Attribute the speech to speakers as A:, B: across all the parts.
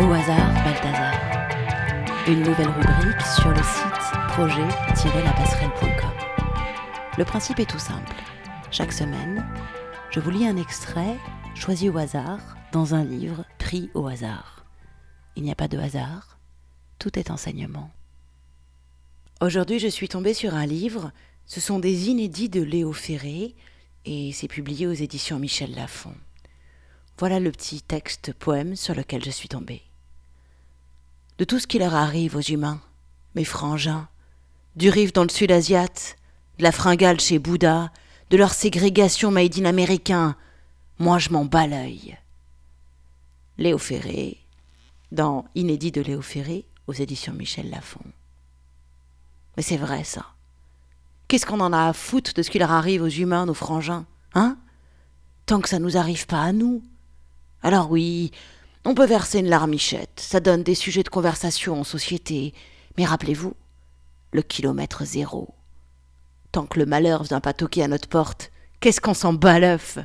A: Au hasard, Balthazar. Une nouvelle rubrique sur le site projet-lapasserelle.com. Le principe est tout simple. Chaque semaine, je vous lis un extrait choisi au hasard dans un livre pris au hasard. Il n'y a pas de hasard, tout est enseignement. Aujourd'hui, je suis tombée sur un livre. Ce sont des inédits de Léo Ferré et c'est publié aux éditions Michel Lafon. Voilà le petit texte poème sur lequel je suis tombée. De tout ce qui leur arrive aux humains, mes frangins, du rive dans le sud asiate, de la fringale chez Bouddha, de leur ségrégation made in américain, moi je m'en bats l'œil. Léo Ferré, dans Inédit de Léo Ferré, aux éditions Michel Lafon. Mais c'est vrai ça. Qu'est-ce qu'on en a à foutre de ce qui leur arrive aux humains, nos frangins Hein? Tant que ça nous arrive pas à nous. Alors oui, on peut verser une larmichette, ça donne des sujets de conversation en société, mais rappelez-vous, le kilomètre zéro. Tant que le malheur vient pas toquer à notre porte, qu'est-ce qu'on s'en bat l'œuf?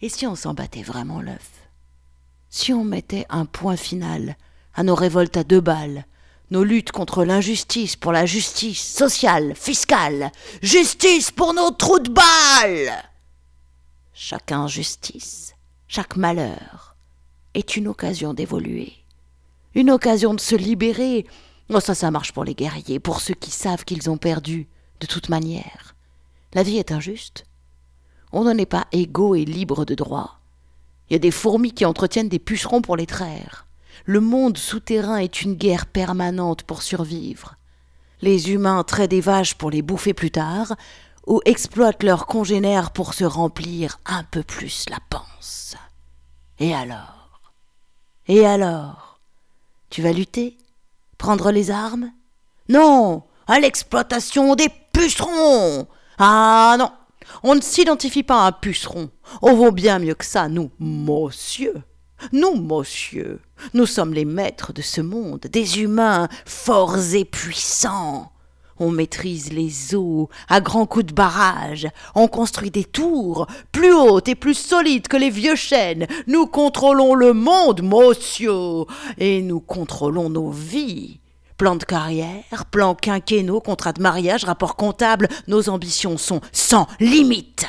A: Et si on s'en battait vraiment l'œuf? Si on mettait un point final à nos révoltes à deux balles, nos luttes contre l'injustice pour la justice sociale, fiscale, justice pour nos trous de balles! Chaque injustice, chaque malheur est une occasion d'évoluer, une occasion de se libérer. Oh, ça, ça marche pour les guerriers, pour ceux qui savent qu'ils ont perdu, de toute manière. La vie est injuste. On n'en est pas égaux et libres de droit. Il y a des fourmis qui entretiennent des pucerons pour les traire. Le monde souterrain est une guerre permanente pour survivre. Les humains traient des vaches pour les bouffer plus tard, ou exploitent leurs congénères pour se remplir un peu plus la panse. Et alors? Et alors? Tu vas lutter? Prendre les armes? Non À l'exploitation des pucerons Ah non On ne s'identifie pas à un puceron. On vaut bien mieux que ça, nous, monsieur. Nous, monsieur, nous sommes les maîtres de ce monde, des humains forts et puissants. On maîtrise les eaux à grands coups de barrage. On construit des tours plus hautes et plus solides que les vieux chênes. Nous contrôlons le monde, monsieur, et nous contrôlons nos vies. Plan de carrière, plan quinquennaux, contrat de mariage, rapport comptable, nos ambitions sont sans limite.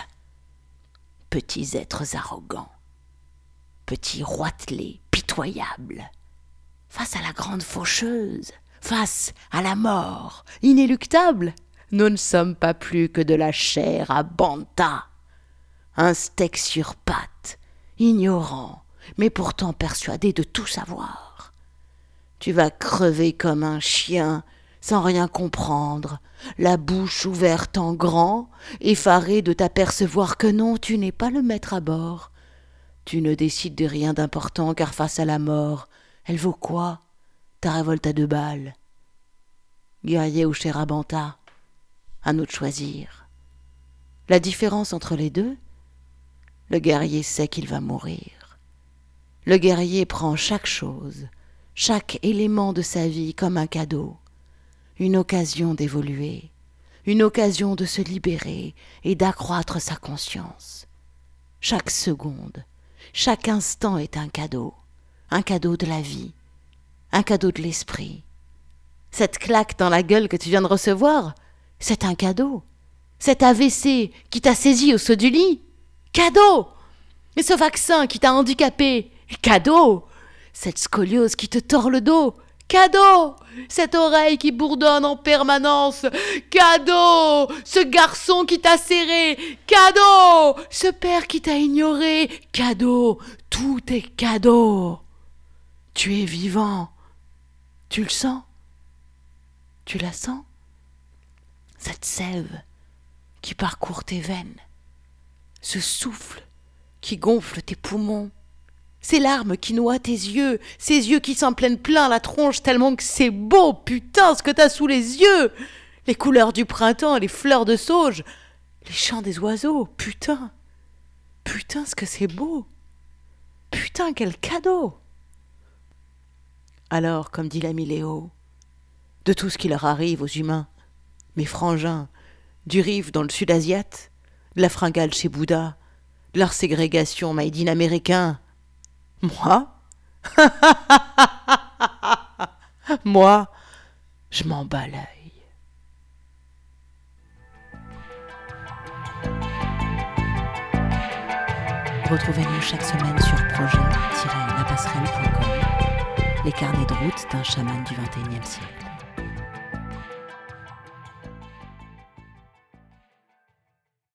A: Petits êtres arrogants petit roitelet pitoyable. Face à la grande faucheuse, face à la mort inéluctable, nous ne sommes pas plus que de la chair à banta. Un steak sur pattes, ignorant, mais pourtant persuadé de tout savoir. Tu vas crever comme un chien, sans rien comprendre, la bouche ouverte en grand, effaré de t'apercevoir que non, tu n'es pas le maître à bord, tu ne décides de rien d'important car face à la mort, elle vaut quoi? Ta révolte à deux balles. Guerrier ou Chérabanta À nous de choisir. La différence entre les deux Le guerrier sait qu'il va mourir. Le guerrier prend chaque chose, chaque élément de sa vie comme un cadeau, une occasion d'évoluer, une occasion de se libérer et d'accroître sa conscience. Chaque seconde, chaque instant est un cadeau, un cadeau de la vie, un cadeau de l'esprit. Cette claque dans la gueule que tu viens de recevoir, c'est un cadeau. Cet AVC qui t'a saisi au saut du lit, cadeau. Et ce vaccin qui t'a handicapé, cadeau. Cette scoliose qui te tord le dos, Cadeau Cette oreille qui bourdonne en permanence Cadeau Ce garçon qui t'a serré Cadeau Ce père qui t'a ignoré Cadeau Tout est cadeau Tu es vivant Tu le sens. Tu la sens. Cette sève qui parcourt tes veines. Ce souffle qui gonfle tes poumons. Ces larmes qui noient tes yeux, ces yeux qui s'en plaignent plein la tronche tellement que c'est beau, putain, ce que t'as sous les yeux. Les couleurs du printemps, les fleurs de sauge, les chants des oiseaux, putain. Putain, ce que c'est beau. Putain, quel cadeau alors, comme dit l'ami Léo, de tout ce qui leur arrive aux humains, mes frangins, du rive dans le sud asiate, de la fringale chez Bouddha, de leur ségrégation made américain. Moi?
B: Moi, je m'en bats l'œil.
A: Retrouvez-nous chaque semaine sur projet-lapasserelle.com les carnets de route d'un chaman du XXIe siècle.